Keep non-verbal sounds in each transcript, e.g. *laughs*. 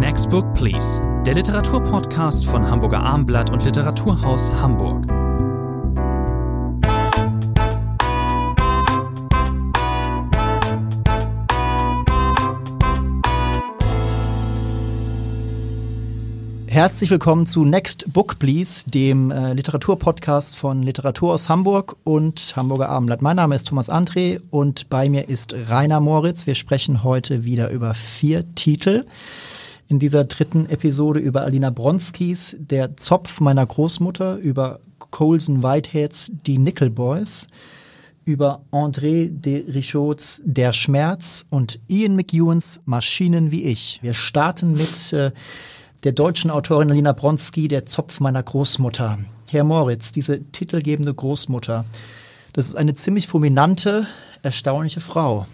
Next Book Please, der Literaturpodcast von Hamburger Armblatt und Literaturhaus Hamburg. Herzlich willkommen zu Next Book Please, dem äh, Literaturpodcast von Literatur aus Hamburg und Hamburger Abendblatt. Mein Name ist Thomas André und bei mir ist Rainer Moritz. Wir sprechen heute wieder über vier Titel. In dieser dritten Episode über Alina Bronskis Der Zopf meiner Großmutter, über Colson Whiteheads Die Nickel Boys, über André de Richauds Der Schmerz und Ian McEwans Maschinen wie ich. Wir starten mit äh, der deutschen Autorin Alina Bronski, Der Zopf meiner Großmutter. Herr Moritz, diese titelgebende Großmutter, das ist eine ziemlich fulminante, erstaunliche Frau.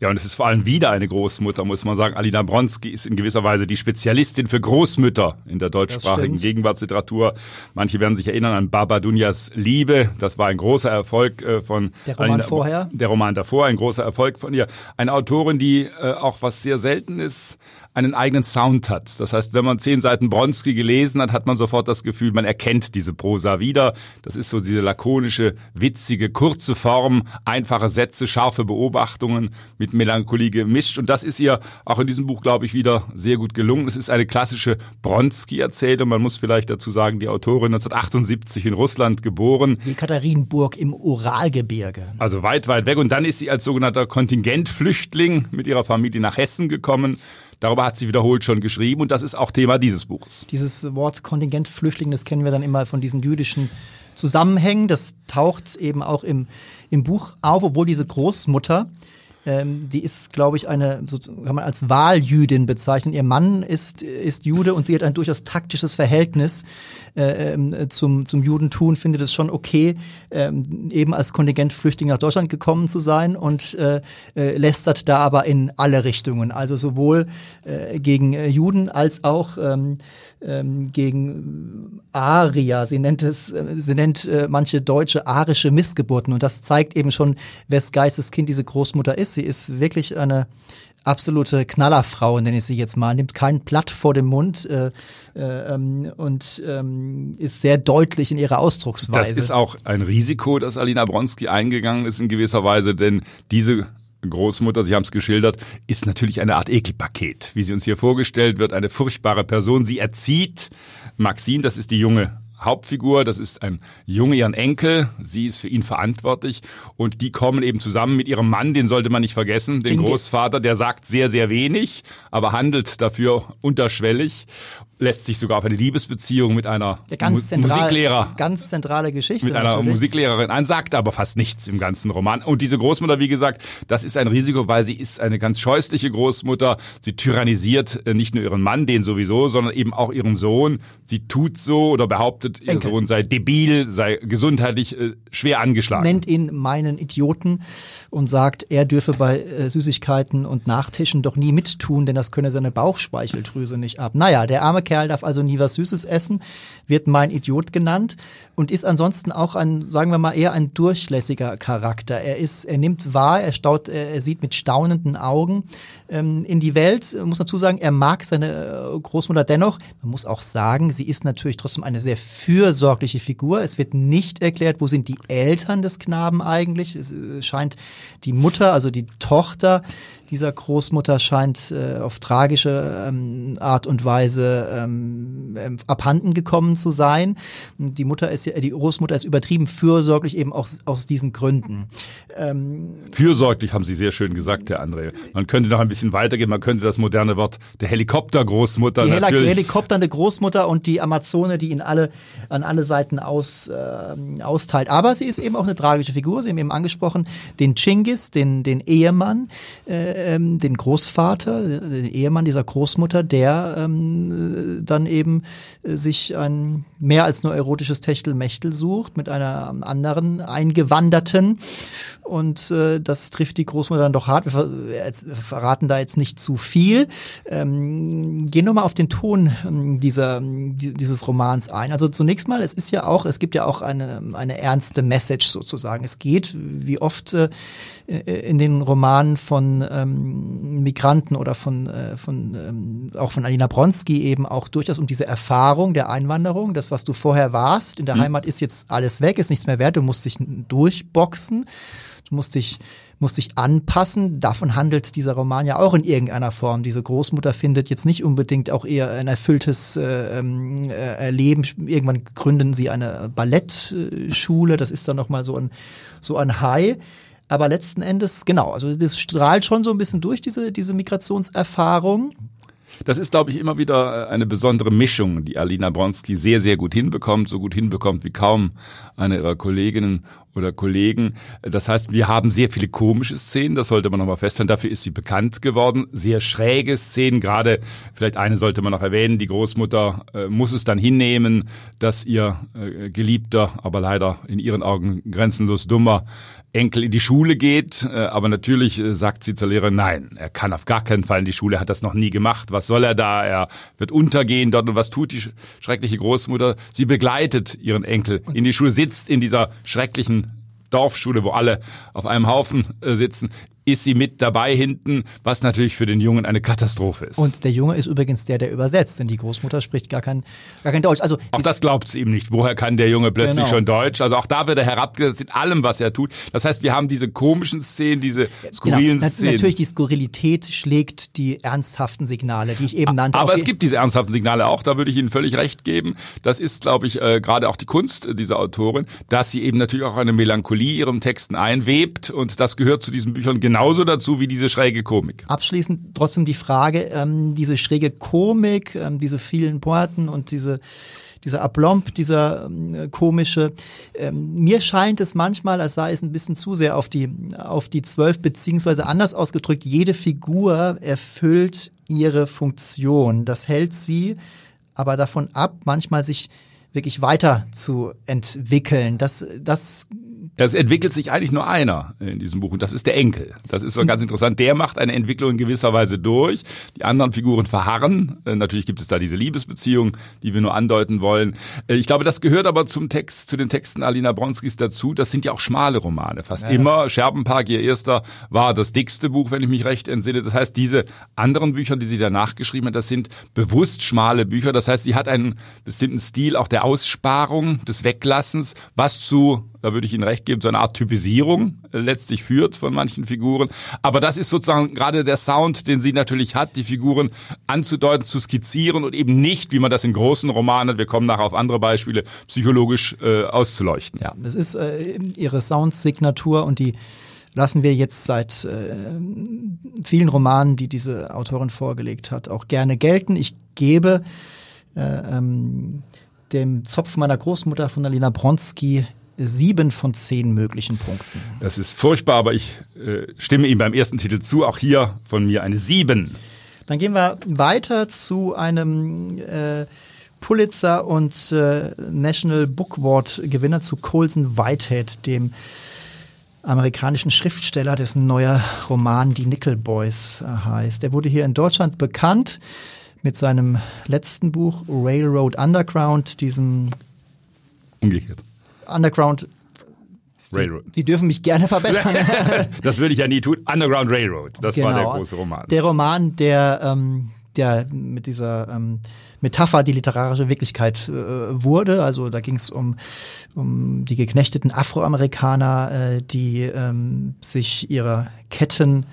Ja, und es ist vor allem wieder eine Großmutter, muss man sagen. Alina Bronski ist in gewisser Weise die Spezialistin für Großmütter in der deutschsprachigen Gegenwartsliteratur. Manche werden sich erinnern an Baba Dunjas Liebe. Das war ein großer Erfolg äh, von der Roman Alina, vorher. Der Roman davor, ein großer Erfolg von ihr. Eine Autorin, die äh, auch was sehr selten ist, einen eigenen Sound hat. Das heißt, wenn man zehn Seiten Bronski gelesen hat, hat man sofort das Gefühl, man erkennt diese Prosa wieder. Das ist so diese lakonische, witzige, kurze Form, einfache Sätze, scharfe Beobachtungen mit Melancholie gemischt. Und das ist ihr auch in diesem Buch, glaube ich, wieder sehr gut gelungen. Es ist eine klassische Bronski-Erzählung. Man muss vielleicht dazu sagen, die Autorin 1978 in Russland geboren. Wie Katharinenburg im Uralgebirge. Also weit, weit weg. Und dann ist sie als sogenannter Kontingentflüchtling mit ihrer Familie nach Hessen gekommen Darüber hat sie wiederholt schon geschrieben und das ist auch Thema dieses Buches. Dieses Wort Kontingentflüchtling, das kennen wir dann immer von diesen jüdischen Zusammenhängen. Das taucht eben auch im, im Buch auf, obwohl diese Großmutter ähm, die ist, glaube ich, eine, so kann man als Wahljüdin bezeichnen. Ihr Mann ist, ist Jude und sie hat ein durchaus taktisches Verhältnis äh, ähm, zum, zum Judentum, findet es schon okay, äh, eben als Kontingentflüchtling nach Deutschland gekommen zu sein und äh, äh, lästert da aber in alle Richtungen. Also sowohl äh, gegen äh, Juden als auch ähm, ähm, gegen Arier. Sie nennt es, sie nennt manche Deutsche arische Missgeburten und das zeigt eben schon, wes Geistes Kind diese Großmutter ist. Sie ist wirklich eine absolute Knallerfrau, nenne ich sie jetzt mal, nimmt kein Blatt vor dem Mund äh, äh, ähm, und ähm, ist sehr deutlich in ihrer Ausdrucksweise. Das ist auch ein Risiko, das Alina Bronski eingegangen ist in gewisser Weise, denn diese Großmutter, Sie haben es geschildert, ist natürlich eine Art Ekelpaket. Wie sie uns hier vorgestellt wird, eine furchtbare Person. Sie erzieht Maxine, das ist die junge Hauptfigur, das ist ein Junge, ihren Enkel, sie ist für ihn verantwortlich. Und die kommen eben zusammen mit ihrem Mann, den sollte man nicht vergessen, den. Großvater, der sagt sehr, sehr wenig, aber handelt dafür unterschwellig lässt sich sogar auf eine Liebesbeziehung mit einer Mu zentral, Musiklehrer ganz zentrale Geschichte mit einer natürlich. Musiklehrerin ein, sagt aber fast nichts im ganzen Roman. Und diese Großmutter, wie gesagt, das ist ein Risiko, weil sie ist eine ganz scheußliche Großmutter. Sie tyrannisiert äh, nicht nur ihren Mann, den sowieso, sondern eben auch ihren Sohn. Sie tut so oder behauptet, ihr Enkel. Sohn sei debil, sei gesundheitlich äh, schwer angeschlagen. Nennt ihn meinen Idioten und sagt, er dürfe bei äh, Süßigkeiten und Nachtischen doch nie mittun, denn das könne seine Bauchspeicheldrüse nicht ab. Naja, der arme Kerl darf also nie was Süßes essen, wird mein Idiot genannt und ist ansonsten auch ein, sagen wir mal, eher ein durchlässiger Charakter. Er ist, er nimmt wahr, er staut, er sieht mit staunenden Augen ähm, in die Welt. Muss dazu sagen, er mag seine äh, Großmutter dennoch. Man muss auch sagen, sie ist natürlich trotzdem eine sehr fürsorgliche Figur. Es wird nicht erklärt, wo sind die Eltern des Knaben eigentlich. Es äh, scheint die Mutter, also die Tochter, dieser Großmutter scheint äh, auf tragische ähm, Art und Weise ähm, ähm, abhanden gekommen zu sein. Die Mutter ist die Großmutter ist übertrieben fürsorglich eben auch aus diesen Gründen. Ähm, fürsorglich haben Sie sehr schön gesagt, Herr André. Man könnte noch ein bisschen weitergehen. Man könnte das moderne Wort der Helikoptergroßmutter die natürlich. Helikopternde Großmutter und die Amazone, die ihn alle an alle Seiten aus, äh, austeilt. Aber sie ist eben auch eine tragische Figur. Sie haben eben angesprochen den Chingis, den den Ehemann. Äh, ähm, den Großvater, den Ehemann dieser Großmutter, der ähm, dann eben äh, sich ein mehr als nur erotisches Techtelmechtel sucht mit einer anderen Eingewanderten. Und äh, das trifft die Großmutter dann doch hart. Wir, ver wir verraten da jetzt nicht zu viel. Ähm, gehen wir mal auf den Ton ähm, dieser, dieses Romans ein. Also zunächst mal, es ist ja auch, es gibt ja auch eine, eine ernste Message sozusagen. Es geht, wie oft äh, in den Romanen von ähm, Migranten oder von, äh, von ähm, auch von Alina Bronski eben auch durchaus um diese Erfahrung der Einwanderung. Das, was du vorher warst, in der mhm. Heimat ist jetzt alles weg, ist nichts mehr wert, du musst dich durchboxen. Du musst dich, musst dich anpassen. Davon handelt dieser Roman ja auch in irgendeiner Form. Diese Großmutter findet jetzt nicht unbedingt auch eher ein erfülltes äh, ähm, äh, Leben. Irgendwann gründen sie eine Ballettschule. Das ist dann nochmal so ein, so ein High. Aber letzten Endes, genau, also das strahlt schon so ein bisschen durch, diese, diese Migrationserfahrung. Das ist, glaube ich, immer wieder äh, eine besondere Mischung, die Alina Bronski sehr, sehr gut hinbekommt, so gut hinbekommt wie kaum eine ihrer Kolleginnen oder Kollegen. Das heißt, wir haben sehr viele komische Szenen, das sollte man nochmal feststellen. Dafür ist sie bekannt geworden. Sehr schräge Szenen, gerade vielleicht eine sollte man noch erwähnen, die Großmutter äh, muss es dann hinnehmen, dass ihr äh, geliebter, aber leider in ihren Augen grenzenlos dummer Enkel in die Schule geht, äh, aber natürlich äh, sagt sie zur Lehrerin, nein, er kann auf gar keinen Fall in die Schule, er hat das noch nie gemacht. Was soll er da? Er wird untergehen dort. Und was tut die schreckliche Großmutter? Sie begleitet ihren Enkel in die Schule, sitzt in dieser schrecklichen Dorfschule, wo alle auf einem Haufen äh, sitzen, ist sie mit dabei hinten, was natürlich für den Jungen eine Katastrophe ist. Und der Junge ist übrigens der, der übersetzt, denn die Großmutter spricht gar kein, gar kein Deutsch. Also auch das glaubt sie ihm nicht. Woher kann der Junge plötzlich genau. schon Deutsch? Also auch da wird er herabgesetzt in allem, was er tut. Das heißt, wir haben diese komischen Szenen, diese genau. skurrilen genau. Szenen. Natürlich, die Skurrilität schlägt die ernsthaften Signale, die ich eben nannte. Aber es gibt diese ernsthaften Signale auch, da würde ich Ihnen völlig recht geben. Das ist, glaube ich, äh, gerade auch die Kunst dieser Autorin, dass sie eben natürlich auch eine Melancholie ihren Texten einwebt und das gehört zu diesen Büchern genau genauso dazu wie diese schräge Komik. Abschließend trotzdem die Frage, ähm, diese schräge Komik, ähm, diese vielen Pointen und diese dieser Aplomb, dieser ähm, komische. Ähm, mir scheint es manchmal, als sei es ein bisschen zu sehr auf die auf die zwölf beziehungsweise anders ausgedrückt, jede Figur erfüllt ihre Funktion. Das hält sie aber davon ab, manchmal sich wirklich weiter zu entwickeln. Das, das es entwickelt sich eigentlich nur einer in diesem Buch und das ist der Enkel. Das ist so ganz interessant. Der macht eine Entwicklung in gewisser Weise durch. Die anderen Figuren verharren. Äh, natürlich gibt es da diese Liebesbeziehung, die wir nur andeuten wollen. Äh, ich glaube, das gehört aber zum Text, zu den Texten Alina Bronskis dazu. Das sind ja auch schmale Romane. Fast ja. immer. Scherbenpark, ihr erster, war das dickste Buch, wenn ich mich recht entsinne. Das heißt, diese anderen Bücher, die sie danach geschrieben hat, das sind bewusst schmale Bücher. Das heißt, sie hat einen bestimmten Stil auch der Aussparung, des Weglassens, was zu da würde ich Ihnen recht geben, so eine Art Typisierung letztlich führt von manchen Figuren. Aber das ist sozusagen gerade der Sound, den sie natürlich hat, die Figuren anzudeuten, zu skizzieren und eben nicht, wie man das in großen Romanen, wir kommen nachher auf andere Beispiele, psychologisch äh, auszuleuchten. Ja, das ist äh, ihre Soundsignatur und die lassen wir jetzt seit äh, vielen Romanen, die diese Autorin vorgelegt hat, auch gerne gelten. Ich gebe äh, ähm, dem Zopf meiner Großmutter von Alina Bronski sieben von zehn möglichen Punkten. Das ist furchtbar, aber ich äh, stimme ihm beim ersten Titel zu. Auch hier von mir eine sieben. Dann gehen wir weiter zu einem äh, Pulitzer und äh, National Book Award Gewinner zu Colson Whitehead, dem amerikanischen Schriftsteller, dessen neuer Roman Die Nickel Boys äh, heißt. Er wurde hier in Deutschland bekannt mit seinem letzten Buch Railroad Underground, diesem Umgekehrt. Underground Railroad. Die dürfen mich gerne verbessern. *laughs* das würde ich ja nie tun. Underground Railroad, das genau. war der genau. große Roman. Der Roman, der, ähm, der mit dieser ähm, Metapher die literarische Wirklichkeit äh, wurde. Also da ging es um, um die geknechteten Afroamerikaner, äh, die ähm, sich ihrer Ketten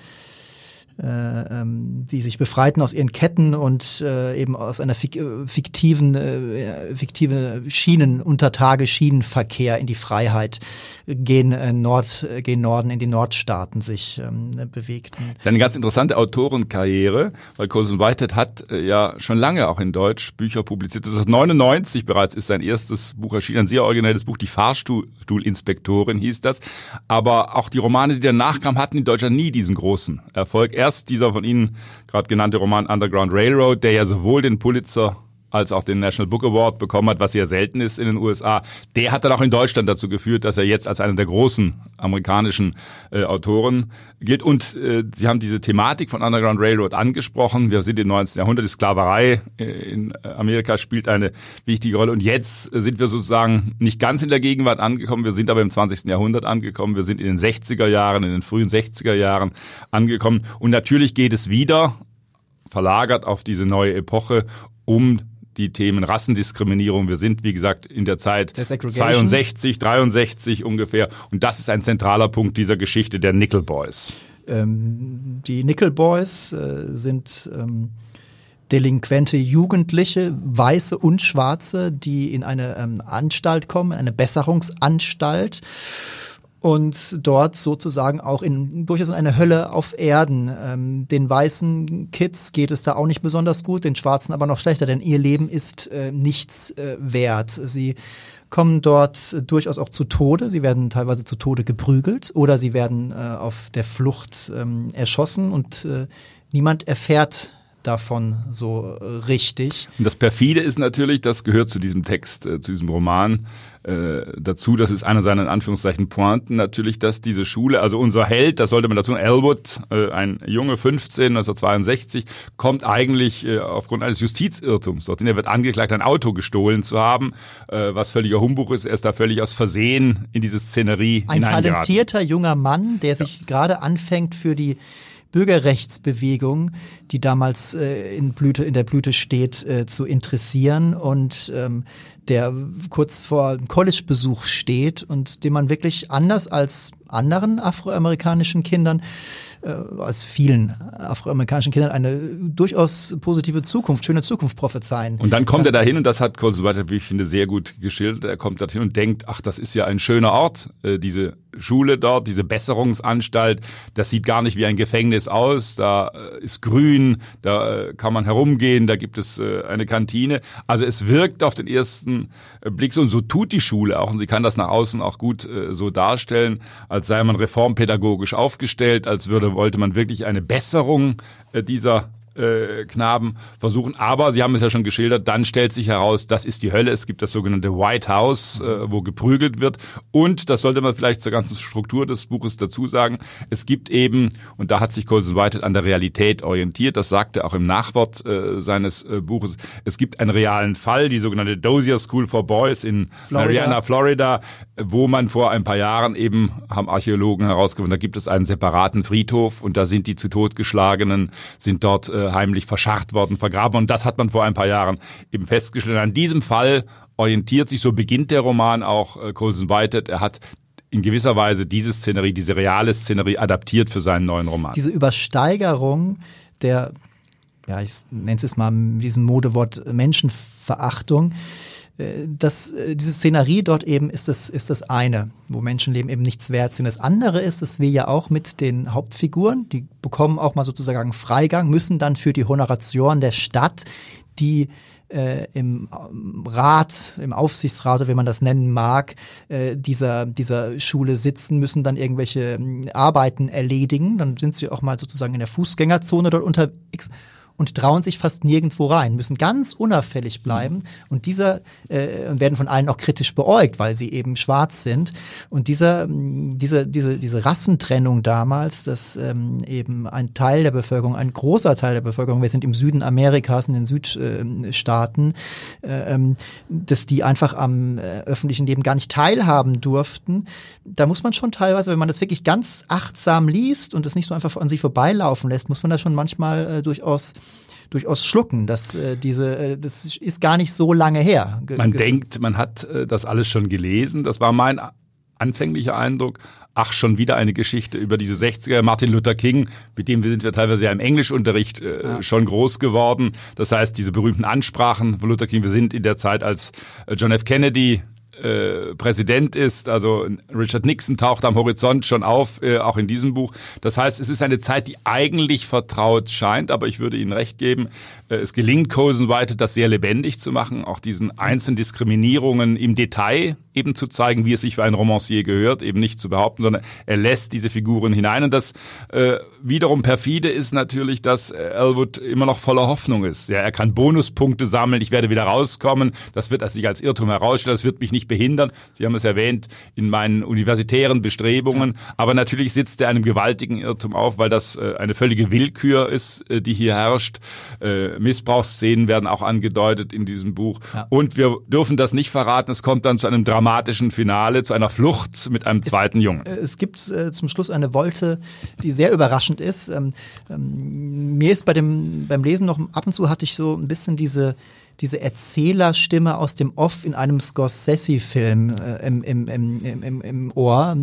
die sich befreiten aus ihren Ketten und äh, eben aus einer fik äh, fiktiven, äh, fiktiven Schienen, Untertage Schienenverkehr in die Freiheit gehen, äh, Nord, äh, gehen Norden in die Nordstaaten sich ähm, bewegten. Das ist eine ganz interessante Autorenkarriere, weil Colson Whitehead hat äh, ja schon lange auch in Deutsch Bücher publiziert. 1999 bereits ist sein erstes Buch erschienen, ein sehr originelles Buch, die Fahrstuhlinspektorin hieß das. Aber auch die Romane, die danach kamen, hatten in Deutschland nie diesen großen Erfolg erst dieser von Ihnen gerade genannte Roman Underground Railroad, der ja sowohl den Pulitzer als auch den National Book Award bekommen hat, was sehr selten ist in den USA. Der hat dann auch in Deutschland dazu geführt, dass er jetzt als einer der großen amerikanischen äh, Autoren gilt. Und äh, Sie haben diese Thematik von Underground Railroad angesprochen. Wir sind im 19. Jahrhundert, die Sklaverei äh, in Amerika spielt eine wichtige Rolle. Und jetzt sind wir sozusagen nicht ganz in der Gegenwart angekommen, wir sind aber im 20. Jahrhundert angekommen, wir sind in den 60er Jahren, in den frühen 60er Jahren angekommen. Und natürlich geht es wieder verlagert auf diese neue Epoche um die Themen Rassendiskriminierung. Wir sind, wie gesagt, in der Zeit der 62, 63 ungefähr. Und das ist ein zentraler Punkt dieser Geschichte der Nickel Boys. Ähm, die Nickel Boys äh, sind ähm, delinquente Jugendliche, Weiße und Schwarze, die in eine ähm, Anstalt kommen, eine Besserungsanstalt und dort sozusagen auch in durchaus in eine Hölle auf Erden. Ähm, den weißen Kids geht es da auch nicht besonders gut, den schwarzen aber noch schlechter, denn ihr Leben ist äh, nichts äh, wert. Sie kommen dort durchaus auch zu Tode. Sie werden teilweise zu Tode geprügelt oder sie werden äh, auf der Flucht ähm, erschossen und äh, niemand erfährt davon so äh, richtig. Und das perfide ist natürlich, das gehört zu diesem Text, äh, zu diesem Roman, äh, dazu, das ist einer seiner in Anführungszeichen Pointen natürlich, dass diese Schule, also unser Held, das sollte man dazu, Elwood, äh, ein Junge 15, 1962, kommt eigentlich äh, aufgrund eines Justizirrtums dorthin. Er wird angeklagt, ein Auto gestohlen zu haben, äh, was völliger Humbug ist. Er ist da völlig aus Versehen in diese Szenerie Ein talentierter junger Mann, der sich ja. gerade anfängt für die Bürgerrechtsbewegung, die damals äh, in Blüte in der Blüte steht, äh, zu interessieren und ähm, der kurz vor College-Besuch steht und den man wirklich anders als anderen afroamerikanischen Kindern äh, als vielen afroamerikanischen Kindern eine durchaus positive Zukunft, schöne Zukunft prophezeien. Und dann kommt er dahin und das hat Konsulat, wie ich finde, sehr gut geschildert. Er kommt dahin und denkt, ach, das ist ja ein schöner Ort, äh, diese Schule dort, diese Besserungsanstalt, das sieht gar nicht wie ein Gefängnis aus, da äh, ist grün, da kann man herumgehen, da gibt es eine Kantine. Also es wirkt auf den ersten Blick so und so tut die Schule auch und sie kann das nach außen auch gut so darstellen, als sei man reformpädagogisch aufgestellt, als würde wollte man wirklich eine Besserung dieser äh, Knaben versuchen. Aber Sie haben es ja schon geschildert, dann stellt sich heraus, das ist die Hölle. Es gibt das sogenannte White House, äh, wo geprügelt wird. Und, das sollte man vielleicht zur ganzen Struktur des Buches dazu sagen, es gibt eben, und da hat sich Colson Whitehead an der Realität orientiert, das sagte er auch im Nachwort äh, seines äh, Buches, es gibt einen realen Fall, die sogenannte Dozier School for Boys in Florida. Mariana, Florida, wo man vor ein paar Jahren eben, haben Archäologen herausgefunden, da gibt es einen separaten Friedhof und da sind die zu Tod geschlagenen, sind dort äh, heimlich verscharrt worden, vergraben. Und das hat man vor ein paar Jahren eben festgestellt. An diesem Fall orientiert sich, so beginnt der Roman auch äh, Colson Whitehead. Er hat in gewisser Weise diese Szenerie, diese reale Szenerie adaptiert für seinen neuen Roman. Diese Übersteigerung der, ja, ich nenne es mal mit diesem Modewort Menschenverachtung, das, äh, diese Szenerie dort eben ist das, ist das eine, wo Menschenleben eben nichts wert sind. Das andere ist, dass wir ja auch mit den Hauptfiguren, die bekommen auch mal sozusagen Freigang, müssen dann für die Honoration der Stadt, die äh, im Rat, im Aufsichtsrat oder wie man das nennen mag, äh, dieser, dieser Schule sitzen, müssen dann irgendwelche äh, Arbeiten erledigen. Dann sind sie auch mal sozusagen in der Fußgängerzone dort unterwegs und trauen sich fast nirgendwo rein, müssen ganz unauffällig bleiben und dieser äh, werden von allen auch kritisch beäugt, weil sie eben schwarz sind. Und dieser, diese, diese, diese Rassentrennung damals, dass ähm, eben ein Teil der Bevölkerung, ein großer Teil der Bevölkerung, wir sind im Süden Amerikas, in den Südstaaten, äh, ähm, dass die einfach am äh, öffentlichen Leben gar nicht teilhaben durften. Da muss man schon teilweise, wenn man das wirklich ganz achtsam liest und es nicht so einfach an sich vorbeilaufen lässt, muss man da schon manchmal äh, durchaus durchaus schlucken. Das, äh, diese, äh, das ist gar nicht so lange her. Man denkt, man hat äh, das alles schon gelesen. Das war mein anfänglicher Eindruck. Ach, schon wieder eine Geschichte über diese 60er. Martin Luther King, mit dem sind wir teilweise ja im Englischunterricht äh, ja. schon groß geworden. Das heißt, diese berühmten Ansprachen von Luther King, wir sind in der Zeit, als äh, John F. Kennedy äh, Präsident ist. Also Richard Nixon taucht am Horizont schon auf, äh, auch in diesem Buch. Das heißt, es ist eine Zeit, die eigentlich vertraut scheint, aber ich würde Ihnen recht geben, äh, es gelingt Cosen White, das sehr lebendig zu machen, auch diesen einzelnen Diskriminierungen im Detail eben zu zeigen, wie es sich für ein Romancier gehört, eben nicht zu behaupten, sondern er lässt diese Figuren hinein. Und das äh, wiederum perfide ist natürlich, dass Elwood immer noch voller Hoffnung ist. Ja, er kann Bonuspunkte sammeln, ich werde wieder rauskommen, das wird sich als Irrtum herausstellen, das wird mich nicht behindern. Sie haben es erwähnt in meinen universitären Bestrebungen, aber natürlich sitzt er einem gewaltigen Irrtum auf, weil das äh, eine völlige Willkür ist, äh, die hier herrscht. Äh, Missbrauchsszenen werden auch angedeutet in diesem Buch. Ja. Und wir dürfen das nicht verraten, es kommt dann zu einem dramatischen Finale, zu einer Flucht mit einem zweiten es, Jungen. Es gibt äh, zum Schluss eine Wolte, die sehr überraschend ist. Ähm, ähm, mir ist bei dem, beim Lesen noch ab und zu hatte ich so ein bisschen diese diese Erzählerstimme aus dem Off in einem Scorsese-Film äh, im, im, im, im, Ohr.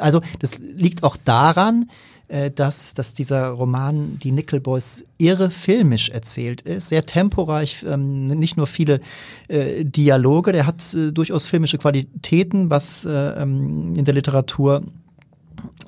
Also das liegt auch daran, äh, dass, dass dieser Roman Die Nickel Boys irre filmisch erzählt ist, sehr temporeich, ähm, nicht nur viele äh, Dialoge, der hat äh, durchaus filmische Qualitäten, was äh, ähm, in der Literatur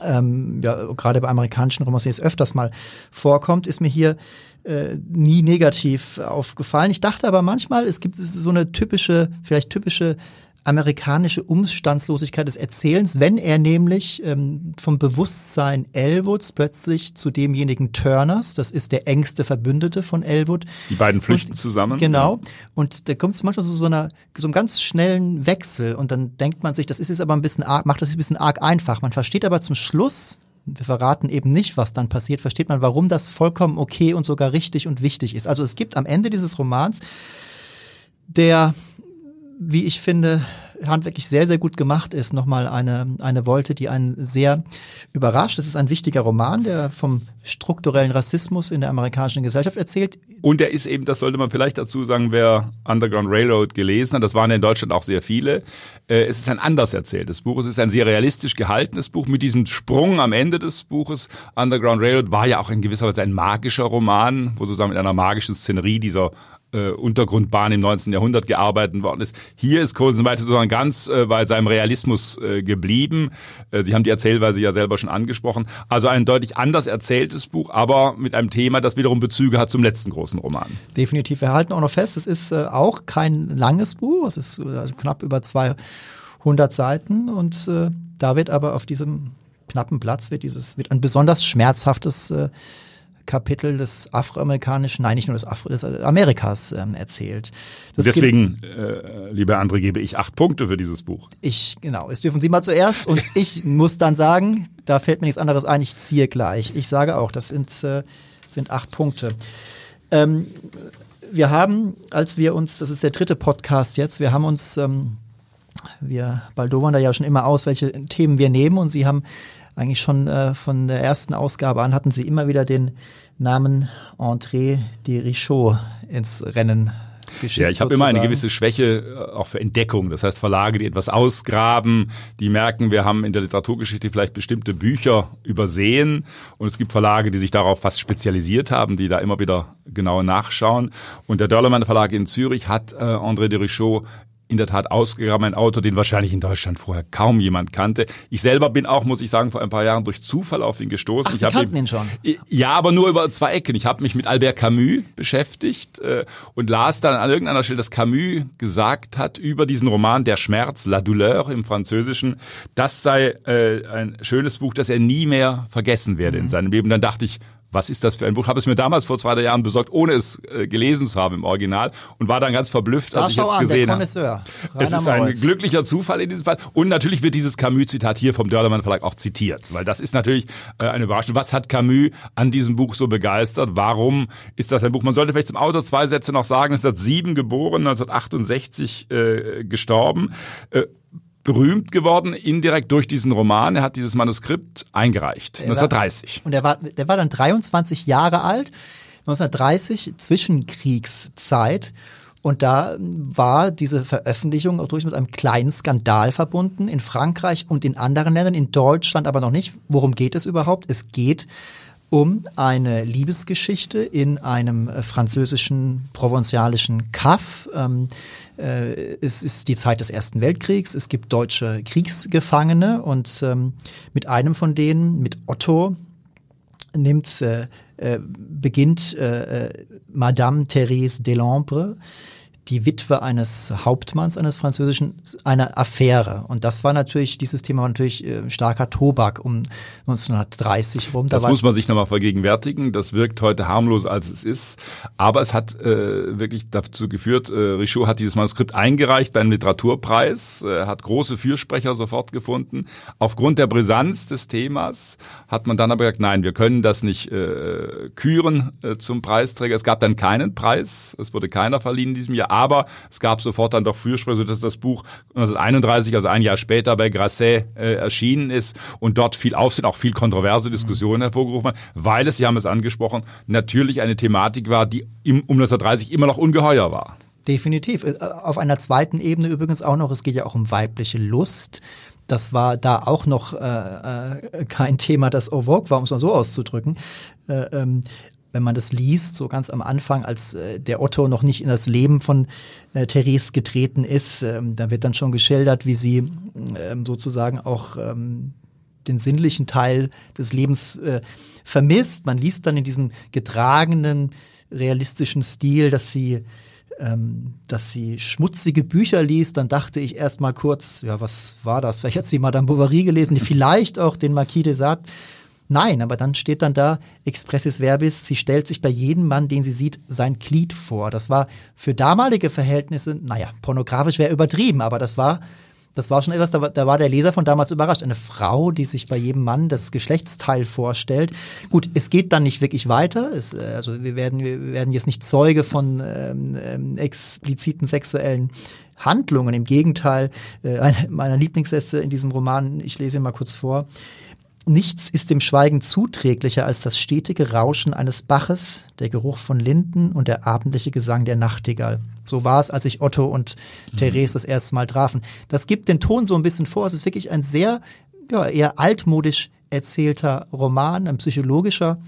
ähm, ja, gerade bei amerikanischen Romanciers öfters mal vorkommt, ist mir hier äh, nie negativ aufgefallen. Ich dachte aber manchmal, es gibt so eine typische, vielleicht typische amerikanische Umstandslosigkeit des Erzählens, wenn er nämlich ähm, vom Bewusstsein Elwoods plötzlich zu demjenigen Turners, das ist der engste Verbündete von Elwood. Die beiden flüchten und, zusammen. Genau. Und da kommt es manchmal zu so, einer, so einem ganz schnellen Wechsel und dann denkt man sich, das ist jetzt aber ein bisschen arg, macht das ein bisschen arg einfach. Man versteht aber zum Schluss, wir verraten eben nicht, was dann passiert, versteht man, warum das vollkommen okay und sogar richtig und wichtig ist. Also es gibt am Ende dieses Romans der wie ich finde, handwerklich sehr, sehr gut gemacht ist. Nochmal eine, eine Wolte, die einen sehr überrascht. Es ist ein wichtiger Roman, der vom strukturellen Rassismus in der amerikanischen Gesellschaft erzählt. Und er ist eben, das sollte man vielleicht dazu sagen, wer Underground Railroad gelesen hat, das waren in Deutschland auch sehr viele, äh, es ist ein anders erzähltes Buch. Es ist ein sehr realistisch gehaltenes Buch mit diesem Sprung am Ende des Buches. Underground Railroad war ja auch in gewisser Weise ein magischer Roman, wo sozusagen mit einer magischen Szenerie dieser äh, Untergrundbahn im 19. Jahrhundert gearbeitet worden ist. Hier ist Kohlensen sozusagen ganz äh, bei seinem Realismus äh, geblieben. Äh, Sie haben die Erzählweise ja selber schon angesprochen. Also ein deutlich anders erzähltes Buch, aber mit einem Thema, das wiederum Bezüge hat zum letzten großen Roman. Definitiv. Wir halten auch noch fest, es ist äh, auch kein langes Buch. Es ist also knapp über 200 Seiten und äh, da wird aber auf diesem knappen Platz wird dieses wird ein besonders schmerzhaftes äh, Kapitel des afroamerikanischen, nein, nicht nur des, Afro, des Amerikas ähm, erzählt. Das Deswegen, äh, lieber André, gebe ich acht Punkte für dieses Buch. Ich, genau, es dürfen Sie mal zuerst und *laughs* ich muss dann sagen, da fällt mir nichts anderes ein, ich ziehe gleich. Ich sage auch, das sind, äh, sind acht Punkte. Ähm, wir haben, als wir uns, das ist der dritte Podcast jetzt, wir haben uns, ähm, wir baldowern da ja schon immer aus, welche Themen wir nehmen und Sie haben eigentlich schon äh, von der ersten Ausgabe an hatten sie immer wieder den Namen André de Richaud ins Rennen Geschickt, ja, ich habe immer eine gewisse Schwäche äh, auch für Entdeckung. Das heißt, Verlage, die etwas ausgraben, die merken, wir haben in der Literaturgeschichte vielleicht bestimmte Bücher übersehen. Und es gibt Verlage, die sich darauf fast spezialisiert haben, die da immer wieder genau nachschauen. Und der Dörlemann Verlag in Zürich hat äh, André de Richaud in der Tat ausgegraben, ein Autor, den wahrscheinlich in Deutschland vorher kaum jemand kannte. Ich selber bin auch, muss ich sagen, vor ein paar Jahren durch Zufall auf ihn gestoßen. Ach, ich Sie kannten ihn, ihn schon? Ja, aber nur über zwei Ecken. Ich habe mich mit Albert Camus beschäftigt äh, und las dann an irgendeiner Stelle, dass Camus gesagt hat über diesen Roman Der Schmerz, La Douleur im Französischen, das sei äh, ein schönes Buch, das er nie mehr vergessen werde mhm. in seinem Leben. Dann dachte ich, was ist das für ein Buch? Habe es mir damals vor zwei Jahren besorgt, ohne es äh, gelesen zu haben im Original und war dann ganz verblüfft, als da ich jetzt gesehen habe. Es ist ein Moritz. glücklicher Zufall in diesem Fall. Und natürlich wird dieses Camus-Zitat hier vom Dörlemann Verlag auch zitiert, weil das ist natürlich äh, eine Überraschung. Was hat Camus an diesem Buch so begeistert? Warum ist das ein Buch? Man sollte vielleicht zum Autor zwei Sätze noch sagen. 1907 geboren, 1968 äh, gestorben. Äh, berühmt geworden, indirekt durch diesen Roman. Er hat dieses Manuskript eingereicht, 1930. und er war, der war dann 23 Jahre alt, 1930, Zwischenkriegszeit. Und da war diese Veröffentlichung auch durch mit einem kleinen Skandal verbunden in Frankreich und in anderen Ländern, in Deutschland aber noch nicht. Worum geht es überhaupt? Es geht um eine Liebesgeschichte in einem französischen provinzialischen Kaff. Ähm, äh, es ist die Zeit des Ersten Weltkriegs, es gibt deutsche Kriegsgefangene und ähm, mit einem von denen, mit Otto, nimmt, äh, äh beginnt äh, äh, Madame Therese Delambre, die Witwe eines Hauptmanns, eines französischen, eine Affäre. Und das war natürlich, dieses Thema war natürlich äh, starker Tobak um 1930 rum. Da das muss man sich nochmal vergegenwärtigen. Das wirkt heute harmlos, als es ist. Aber es hat äh, wirklich dazu geführt, äh, Richaud hat dieses Manuskript eingereicht beim Literaturpreis, äh, hat große Fürsprecher sofort gefunden. Aufgrund der Brisanz des Themas hat man dann aber gesagt, nein, wir können das nicht äh, küren äh, zum Preisträger. Es gab dann keinen Preis, es wurde keiner verliehen in diesem Jahr aber es gab sofort dann doch Fürsprecher, sodass das Buch 1931, also ein Jahr später bei Grasset äh, erschienen ist und dort viel Aufsehen, auch viel kontroverse Diskussionen hervorgerufen hat, weil es, Sie haben es angesprochen, natürlich eine Thematik war, die im, um 1930 immer noch ungeheuer war. Definitiv. Äh, auf einer zweiten Ebene übrigens auch noch, es geht ja auch um weibliche Lust. Das war da auch noch äh, äh, kein Thema, das au vogue war, um es mal so auszudrücken. Äh, ähm, wenn man das liest, so ganz am Anfang, als äh, der Otto noch nicht in das Leben von äh, Therese getreten ist, ähm, da wird dann schon geschildert, wie sie ähm, sozusagen auch ähm, den sinnlichen Teil des Lebens äh, vermisst. Man liest dann in diesem getragenen, realistischen Stil, dass sie ähm, dass sie schmutzige Bücher liest, dann dachte ich erst mal kurz, ja, was war das? Vielleicht hat sie Madame Bovary gelesen, die vielleicht auch den Marquis de Sade Nein, aber dann steht dann da expressis verbis, sie stellt sich bei jedem Mann, den sie sieht, sein Glied vor. Das war für damalige Verhältnisse, naja, pornografisch wäre übertrieben, aber das war, das war schon etwas, da war, da war der Leser von damals überrascht. Eine Frau, die sich bei jedem Mann das Geschlechtsteil vorstellt. Gut, es geht dann nicht wirklich weiter. Es, äh, also wir werden, wir werden jetzt nicht Zeuge von ähm, ähm, expliziten sexuellen Handlungen. Im Gegenteil, äh, *laughs* eine meiner Lieblingssätze in diesem Roman, ich lese ihn mal kurz vor. Nichts ist dem Schweigen zuträglicher als das stetige Rauschen eines Baches, der Geruch von Linden und der abendliche Gesang der Nachtigall. So war es, als sich Otto und mhm. Therese das erste Mal trafen. Das gibt den Ton so ein bisschen vor. Es ist wirklich ein sehr, ja, eher altmodisch erzählter Roman, ein psychologischer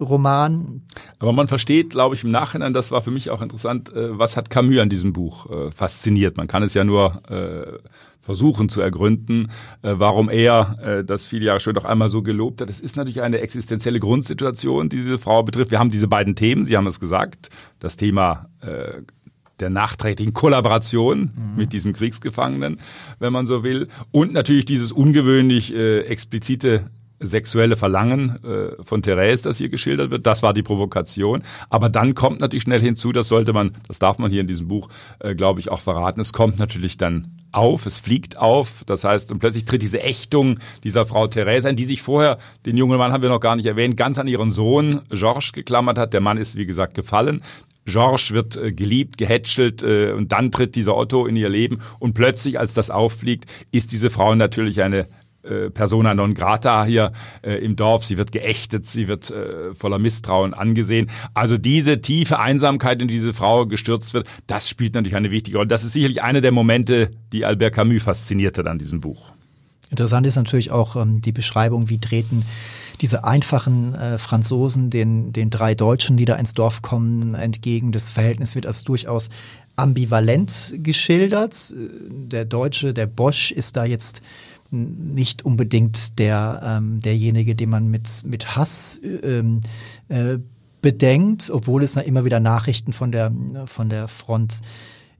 Roman. Aber man versteht, glaube ich, im Nachhinein, das war für mich auch interessant, äh, was hat Camus an diesem Buch äh, fasziniert. Man kann es ja nur äh, versuchen zu ergründen, warum er das viele Jahre später noch einmal so gelobt hat. Es ist natürlich eine existenzielle Grundsituation, die diese Frau betrifft. Wir haben diese beiden Themen, Sie haben es gesagt, das Thema der nachträglichen Kollaboration mhm. mit diesem Kriegsgefangenen, wenn man so will. Und natürlich dieses ungewöhnlich äh, explizite sexuelle Verlangen äh, von Therese, das hier geschildert wird. Das war die Provokation. Aber dann kommt natürlich schnell hinzu, das sollte man, das darf man hier in diesem Buch, äh, glaube ich, auch verraten. Es kommt natürlich dann auf, es fliegt auf. Das heißt, und plötzlich tritt diese Ächtung dieser Frau Therese ein, die sich vorher, den jungen Mann haben wir noch gar nicht erwähnt, ganz an ihren Sohn Georges geklammert hat. Der Mann ist, wie gesagt, gefallen. Georges wird äh, geliebt, gehätschelt äh, und dann tritt dieser Otto in ihr Leben und plötzlich, als das auffliegt, ist diese Frau natürlich eine äh, Persona non grata hier äh, im Dorf. Sie wird geächtet, sie wird äh, voller Misstrauen angesehen. Also diese tiefe Einsamkeit, in die diese Frau gestürzt wird, das spielt natürlich eine wichtige Rolle. Das ist sicherlich einer der Momente, die Albert Camus faszinierte an diesem Buch. Interessant ist natürlich auch ähm, die Beschreibung, wie treten diese einfachen äh, Franzosen den, den drei Deutschen, die da ins Dorf kommen, entgegen. Das Verhältnis wird als durchaus ambivalent geschildert. Der Deutsche, der Bosch, ist da jetzt nicht unbedingt der, ähm, derjenige, den man mit, mit Hass ähm, äh, bedenkt, obwohl es immer wieder Nachrichten von der, von der Front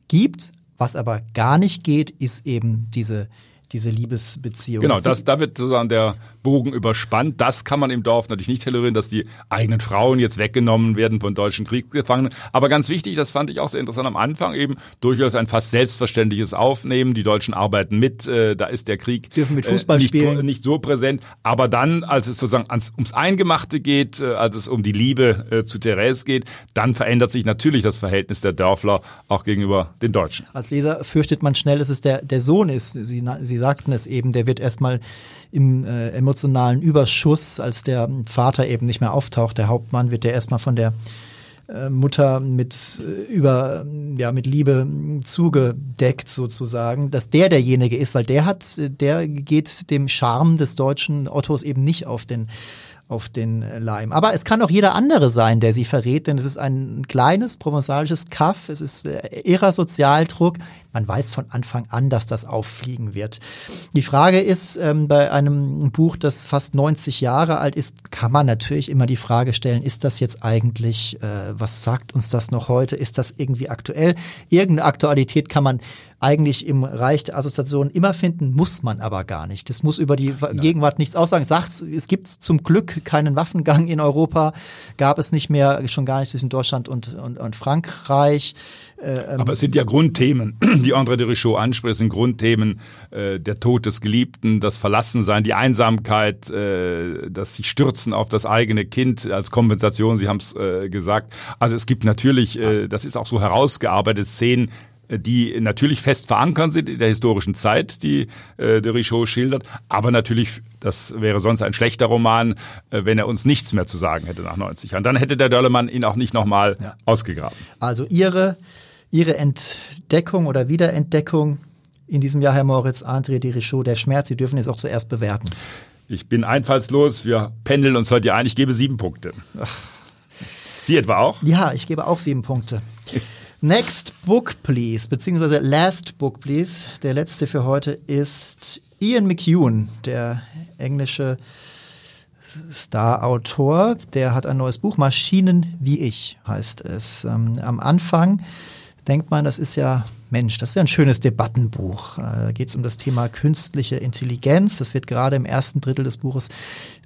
gibt. Was aber gar nicht geht, ist eben diese diese Liebesbeziehung. Genau, das, da wird sozusagen der Bogen überspannt. Das kann man im Dorf natürlich nicht tolerieren, dass die eigenen Frauen jetzt weggenommen werden von deutschen Kriegsgefangenen. Aber ganz wichtig, das fand ich auch sehr interessant am Anfang eben, durchaus ein fast selbstverständliches Aufnehmen. Die Deutschen arbeiten mit, äh, da ist der Krieg Dürfen mit Fußball äh, nicht, spielen. nicht so präsent. Aber dann, als es sozusagen ans, ums Eingemachte geht, äh, als es um die Liebe äh, zu Therese geht, dann verändert sich natürlich das Verhältnis der Dörfler auch gegenüber den Deutschen. Als Leser fürchtet man schnell, dass es der, der Sohn ist. Sie, Sie sagten es eben, der wird erstmal im äh, emotionalen Überschuss, als der Vater eben nicht mehr auftaucht, der Hauptmann, wird der erstmal von der äh, Mutter mit äh, über ja mit Liebe zugedeckt sozusagen, dass der derjenige ist, weil der hat der geht dem Charme des deutschen Ottos eben nicht auf den auf den Leim. Aber es kann auch jeder andere sein, der sie verrät, denn es ist ein kleines provenzalisches Kaff, es ist äh, irrer Sozialdruck. Man weiß von Anfang an, dass das auffliegen wird. Die Frage ist, ähm, bei einem Buch, das fast 90 Jahre alt ist, kann man natürlich immer die Frage stellen, ist das jetzt eigentlich, äh, was sagt uns das noch heute? Ist das irgendwie aktuell? Irgendeine Aktualität kann man eigentlich im Reich der Assoziation immer finden, muss man aber gar nicht. Das muss über die Nein. Gegenwart nichts aussagen. Sagt, es gibt zum Glück keinen Waffengang in Europa, gab es nicht mehr, schon gar nicht zwischen Deutschland und, und, und Frankreich. Äh, ähm, aber es sind ja Grundthemen, *clears throat* die André de Richaud anspricht, es sind Grundthemen, äh, der Tod des Geliebten, das Verlassensein, die Einsamkeit, äh, das sich stürzen auf das eigene Kind als Kompensation, Sie haben es äh, gesagt. Also es gibt natürlich, äh, das ist auch so herausgearbeitet, Szenen, die natürlich fest verankert sind in der historischen Zeit, die äh, de Richaud schildert, aber natürlich, das wäre sonst ein schlechter Roman, äh, wenn er uns nichts mehr zu sagen hätte nach 90 Jahren. Dann hätte der Döllemann ihn auch nicht nochmal ja. ausgegraben. Also Ihre, Ihre Entdeckung oder Wiederentdeckung in diesem Jahr, Herr Moritz, André de Richaud, der Schmerz, Sie dürfen es auch zuerst bewerten. Ich bin einfallslos, wir pendeln uns heute ein, ich gebe sieben Punkte. Ach. Sie etwa auch? Ja, ich gebe auch sieben Punkte. *laughs* Next Book Please, beziehungsweise Last Book Please, der letzte für heute ist Ian McEwan, der englische Star-Autor. Der hat ein neues Buch, Maschinen wie ich heißt es. Ähm, am Anfang denkt man, das ist ja Mensch, das ist ja ein schönes Debattenbuch. Da äh, geht es um das Thema künstliche Intelligenz. Das wird gerade im ersten Drittel des Buches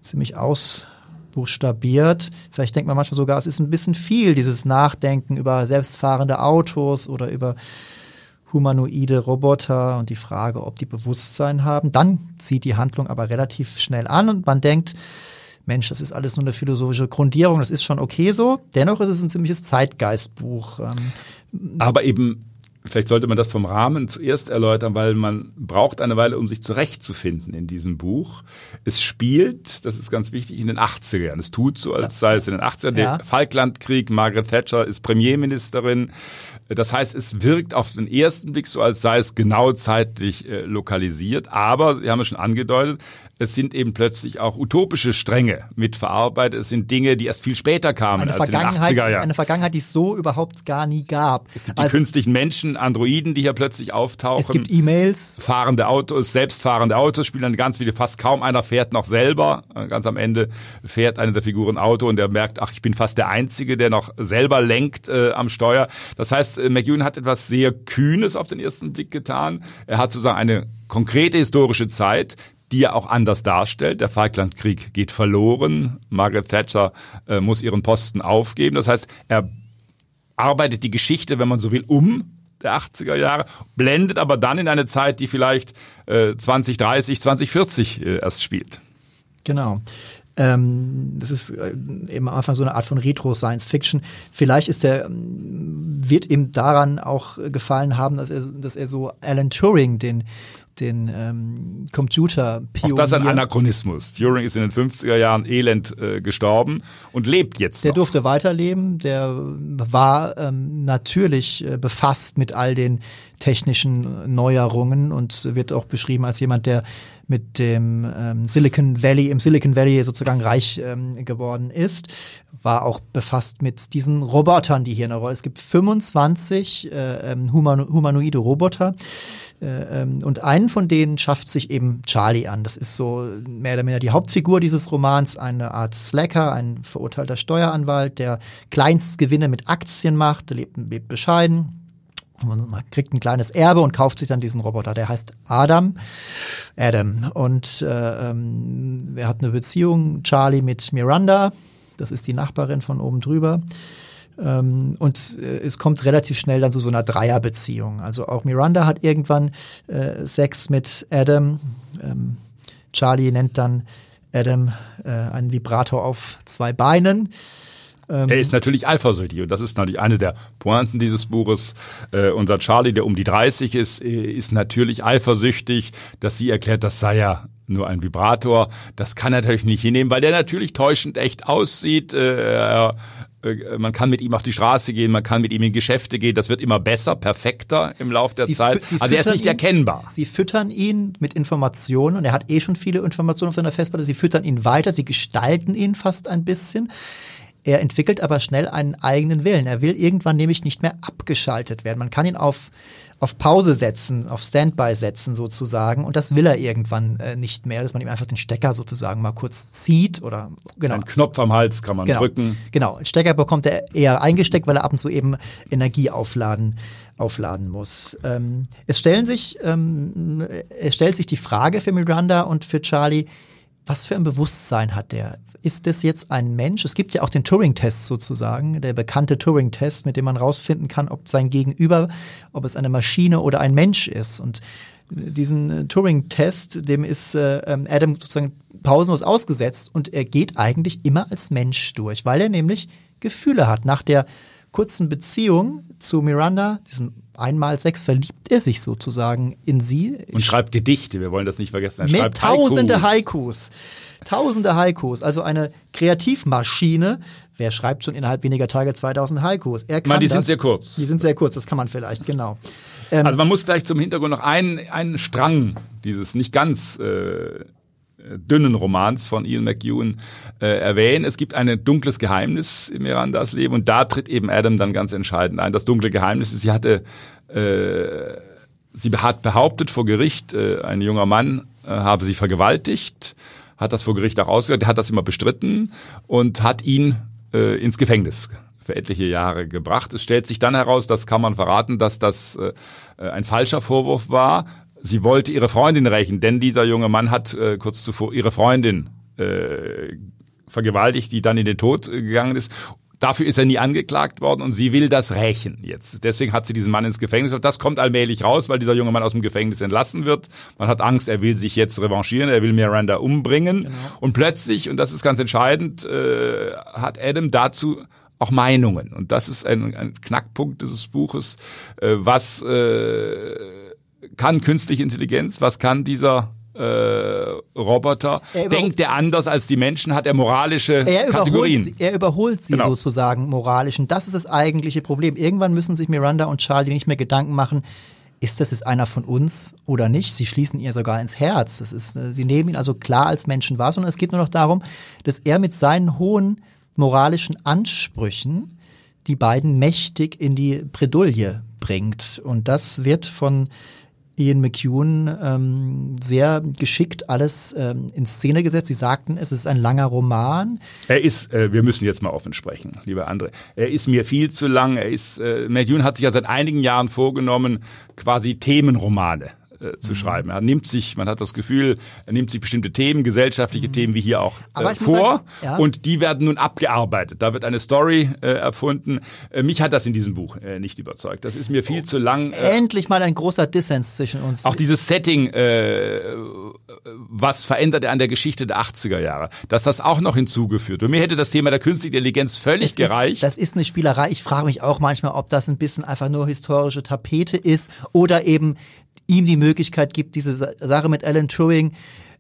ziemlich aus buchstabiert. Vielleicht denkt man manchmal sogar, es ist ein bisschen viel, dieses Nachdenken über selbstfahrende Autos oder über humanoide Roboter und die Frage, ob die Bewusstsein haben. Dann zieht die Handlung aber relativ schnell an und man denkt, Mensch, das ist alles nur eine philosophische Grundierung, das ist schon okay so. Dennoch ist es ein ziemliches Zeitgeistbuch. Aber eben Vielleicht sollte man das vom Rahmen zuerst erläutern, weil man braucht eine Weile, um sich zurechtzufinden in diesem Buch. Es spielt, das ist ganz wichtig, in den 80er Jahren. Es tut so, als sei es in den 80er. Ja. Der Falklandkrieg, Margaret Thatcher ist Premierministerin. Das heißt, es wirkt auf den ersten Blick so, als sei es genau zeitlich äh, lokalisiert. Aber, Sie haben es schon angedeutet, es sind eben plötzlich auch utopische Stränge mitverarbeitet. Es sind Dinge, die erst viel später kamen eine als in den 80er Jahren. Eine Vergangenheit, die es so überhaupt gar nie gab. Gibt also, die künstlichen Menschen, Androiden, die hier plötzlich auftauchen. Es gibt E-Mails. Fahrende Autos, selbstfahrende Autos spielen eine ganz viele, fast kaum einer fährt noch selber. Ganz am Ende fährt eine der Figuren Auto und der merkt, ach, ich bin fast der Einzige, der noch selber lenkt äh, am Steuer. Das heißt, äh, McEwan hat etwas sehr Kühnes auf den ersten Blick getan. Er hat sozusagen eine konkrete historische Zeit, die er auch anders darstellt. Der Falklandkrieg geht verloren. Margaret Thatcher äh, muss ihren Posten aufgeben. Das heißt, er arbeitet die Geschichte, wenn man so will, um der 80er Jahre, blendet aber dann in eine Zeit, die vielleicht äh, 2030, 2040 äh, erst spielt. Genau. Ähm, das ist äh, eben am Anfang so eine Art von Retro-Science-Fiction. Vielleicht ist der, wird ihm daran auch gefallen haben, dass er, dass er so Alan Turing, den den ähm, Computer Auch das ist ein Anachronismus. Turing ist in den 50er Jahren elend äh, gestorben und lebt jetzt Der noch. durfte weiterleben, der war ähm, natürlich äh, befasst mit all den technischen Neuerungen und wird auch beschrieben als jemand, der mit dem ähm, Silicon Valley, im Silicon Valley sozusagen reich ähm, geworden ist, war auch befasst mit diesen Robotern, die hier eine Rolle. Es gibt 25 äh, ähm, humanoide Roboter, und einen von denen schafft sich eben Charlie an. Das ist so mehr oder weniger die Hauptfigur dieses Romans, eine Art Slacker, ein verurteilter Steueranwalt, der Kleinstgewinne mit Aktien macht, lebt, lebt bescheiden. Man kriegt ein kleines Erbe und kauft sich dann diesen Roboter. Der heißt Adam. Adam. Und äh, ähm, er hat eine Beziehung, Charlie, mit Miranda. Das ist die Nachbarin von oben drüber. Ähm, und äh, es kommt relativ schnell dann zu so einer Dreierbeziehung. Also auch Miranda hat irgendwann äh, Sex mit Adam. Ähm, Charlie nennt dann Adam äh, einen Vibrator auf zwei Beinen. Ähm, er ist natürlich eifersüchtig und das ist natürlich eine der Pointen dieses Buches. Äh, unser Charlie, der um die 30 ist, äh, ist natürlich eifersüchtig, dass sie erklärt, das sei ja nur ein Vibrator. Das kann er natürlich nicht hinnehmen, weil der natürlich täuschend echt aussieht. Äh, er man kann mit ihm auf die Straße gehen, man kann mit ihm in Geschäfte gehen, das wird immer besser, perfekter im Laufe der Sie Zeit. Also er ist nicht ihn, erkennbar. Sie füttern ihn mit Informationen und er hat eh schon viele Informationen auf seiner Festplatte. Sie füttern ihn weiter, sie gestalten ihn fast ein bisschen. Er entwickelt aber schnell einen eigenen Willen. Er will irgendwann nämlich nicht mehr abgeschaltet werden. Man kann ihn auf, auf Pause setzen, auf Standby setzen sozusagen. Und das will er irgendwann äh, nicht mehr, dass man ihm einfach den Stecker sozusagen mal kurz zieht oder genau. Ein Knopf am Hals kann man genau. drücken. Genau, Stecker bekommt er eher eingesteckt, weil er ab und zu eben Energie aufladen, aufladen muss. Ähm, es stellen sich, ähm, es stellt sich die Frage für Miranda und für Charlie, was für ein Bewusstsein hat der? Ist das jetzt ein Mensch? Es gibt ja auch den Turing-Test sozusagen, der bekannte Turing-Test, mit dem man rausfinden kann, ob sein Gegenüber, ob es eine Maschine oder ein Mensch ist. Und diesen äh, Turing-Test, dem ist äh, ähm, Adam sozusagen pausenlos ausgesetzt und er geht eigentlich immer als Mensch durch, weil er nämlich Gefühle hat. Nach der kurzen Beziehung zu Miranda, diesem einmal sechs, verliebt er sich sozusagen in sie. Und schreibt Gedichte, wir wollen das nicht vergessen. Er mit schreibt tausende Haikus. Tausende Haikus, also eine Kreativmaschine. Wer schreibt schon innerhalb weniger Tage 2000 Haikus? Er kann Man, die das. sind sehr kurz. Die sind sehr kurz, das kann man vielleicht, genau. Also man muss vielleicht zum Hintergrund noch einen, einen Strang dieses nicht ganz äh, dünnen Romans von Ian McEwan äh, erwähnen. Es gibt ein dunkles Geheimnis in Mirandas Leben und da tritt eben Adam dann ganz entscheidend ein. Das dunkle Geheimnis ist, sie hatte, äh, sie hat behauptet vor Gericht, äh, ein junger Mann äh, habe sie vergewaltigt, hat das vor Gericht auch ausgehört, hat das immer bestritten und hat ihn äh, ins Gefängnis für etliche Jahre gebracht. Es stellt sich dann heraus, das kann man verraten, dass das äh, ein falscher Vorwurf war. Sie wollte ihre Freundin rächen, denn dieser junge Mann hat äh, kurz zuvor ihre Freundin äh, vergewaltigt, die dann in den Tod äh, gegangen ist. Dafür ist er nie angeklagt worden und sie will das rächen jetzt. Deswegen hat sie diesen Mann ins Gefängnis und das kommt allmählich raus, weil dieser junge Mann aus dem Gefängnis entlassen wird. Man hat Angst, er will sich jetzt revanchieren, er will Miranda umbringen. Genau. Und plötzlich, und das ist ganz entscheidend, äh, hat Adam dazu auch Meinungen. Und das ist ein, ein Knackpunkt dieses Buches. Äh, was äh, kann künstliche Intelligenz? Was kann dieser Roboter? Er über- Denkt er anders als die Menschen? Hat er moralische Er Kategorien? sie, er überholt sie Genau. sozusagen moralisch. Und das ist das eigentliche Problem. Irgendwann müssen sich Miranda und Charlie nicht mehr Gedanken machen, ist das jetzt einer von uns oder nicht? Sie schließen ihr sogar ins Herz. Das ist, äh, sie nehmen ihn also klar als Menschen wahr, sondern es geht nur noch darum, dass er mit seinen hohen moralischen Ansprüchen die beiden mächtig in die Bredouille bringt. Und das wird von Ian McEwan ähm, sehr geschickt alles ähm, in Szene gesetzt. Sie sagten, es ist ein langer Roman. Er ist, äh, wir müssen jetzt mal offen sprechen, lieber André. Er ist mir viel zu lang. Er ist, äh, Medjun hat sich ja seit einigen Jahren vorgenommen, quasi Themenromane äh, Mhm. zu schreiben. Er nimmt sich, man hat das Gefühl, er nimmt sich bestimmte Themen, gesellschaftliche Themen wie hier auch Mhm. Äh, vor sagen, ja. und die werden nun abgearbeitet. Da wird eine Story äh, erfunden. Äh, mich hat das in diesem Buch äh, nicht überzeugt. Das ist mir viel zu lang. Endlich mal ein großer Dissens zwischen uns. auch dieses Setting, was verändert er an der Geschichte der 80er Jahre, dass das auch noch hinzugeführt wird. Mir hätte das Thema der künstlichen Intelligenz völlig Es gereicht. Ist, das ist eine Spielerei. Ich frage mich auch manchmal, ob das ein bisschen einfach nur historische Tapete ist oder eben ihm die Möglichkeit gibt, diese Sa- Sache mit Alan Turing,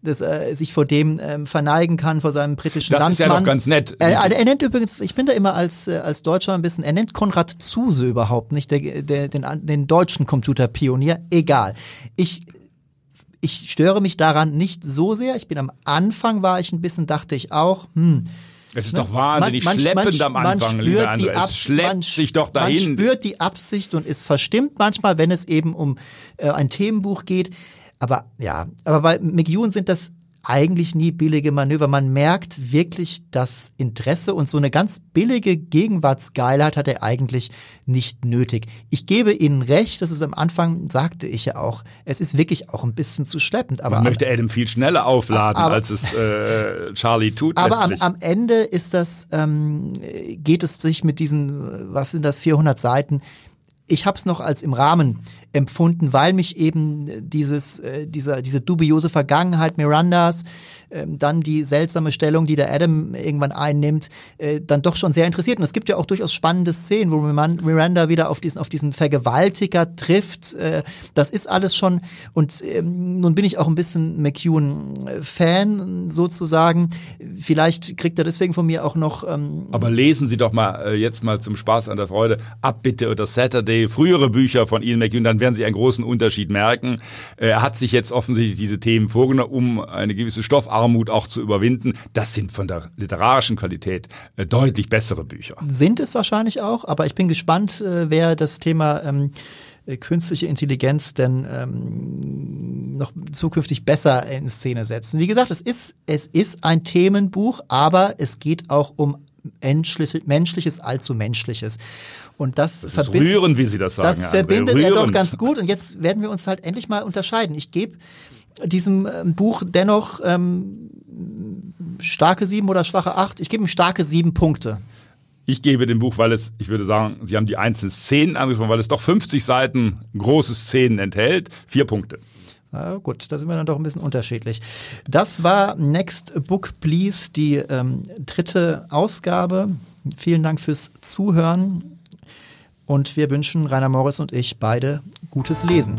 dass er sich vor dem ähm, verneigen kann, vor seinem britischen Das ist ja Landsmann. doch ganz nett. Er, er, nennt übrigens, ich bin da immer als, äh, als Deutscher ein bisschen, er nennt Konrad Zuse überhaupt nicht, der, der, den, den deutschen Computerpionier. Egal. Ich ich störe mich daran nicht so sehr. Ich bin am Anfang war ich ein bisschen, dachte ich auch, hm, Es ist doch wahnsinnig man- man- schleppend man- am man Anfang, spürt lieber die. Ab- Es schleppt man- sich doch Man dahin. spürt die Absicht und ist verstimmt manchmal, wenn es eben um äh, ein Themenbuch geht. Aber ja, aber bei McEwan sind das eigentlich nie billige Manöver. Man merkt wirklich das Interesse und so eine ganz billige Gegenwartsgeilheit hat er eigentlich nicht nötig. Ich gebe Ihnen recht, das ist am Anfang, sagte ich ja auch, es ist wirklich auch ein bisschen zu schleppend. Aber Man möchte Adam viel schneller aufladen, Aber- als es äh, Charlie tut aber am, am Ende ist das, ähm, geht es sich mit diesen, was sind das, 400 Seiten, ich habe es noch als im Rahmen empfunden, weil mich eben dieses, äh, dieser, diese dubiose Vergangenheit Mirandas, ähm, dann die seltsame Stellung, die der Adam irgendwann einnimmt, äh, dann doch schon sehr interessiert. Und es gibt ja auch durchaus spannende Szenen, wo Miran- Miranda wieder auf diesen, auf diesen Vergewaltiger trifft. Äh, das ist alles schon, und ähm, nun bin ich auch ein bisschen McEwan-Fan sozusagen. Vielleicht kriegt er deswegen von mir auch noch ähm, Aber lesen Sie doch mal äh, jetzt mal zum Spaß an der Freude Abbitte oder Saturday, frühere Bücher von Ian McEwan, dann werden Sie einen großen Unterschied merken. Er hat sich jetzt offensichtlich diese Themen vorgenommen, um eine gewisse Stoffart Armut auch zu überwinden. Das sind von der literarischen Qualität äh, deutlich bessere Bücher. Sind es wahrscheinlich auch, aber ich bin gespannt, äh, wer das Thema ähm, äh, künstliche Intelligenz denn ähm, noch zukünftig besser in Szene setzen. Wie gesagt, es ist, es ist ein Themenbuch, aber es geht auch um menschliche, menschliches allzu menschliches. Und das, das verbindet, rührend, wie Sie das sagen. Das verbindet er doch ganz gut. Und jetzt werden wir uns halt endlich mal unterscheiden. Ich gebe diesem ähm, Buch dennoch ähm, starke sieben oder schwache acht. Ich gebe ihm starke sieben Punkte. Ich gebe dem Buch, weil es, ich würde sagen, Sie haben die einzelnen Szenen angesprochen, weil es doch 50 Seiten große Szenen enthält, vier Punkte. Na gut, da sind wir dann doch ein bisschen unterschiedlich. Das war Next Book Please, die ähm, dritte Ausgabe. Vielen Dank fürs Zuhören und wir wünschen Rainer Morris und ich beide gutes Lesen.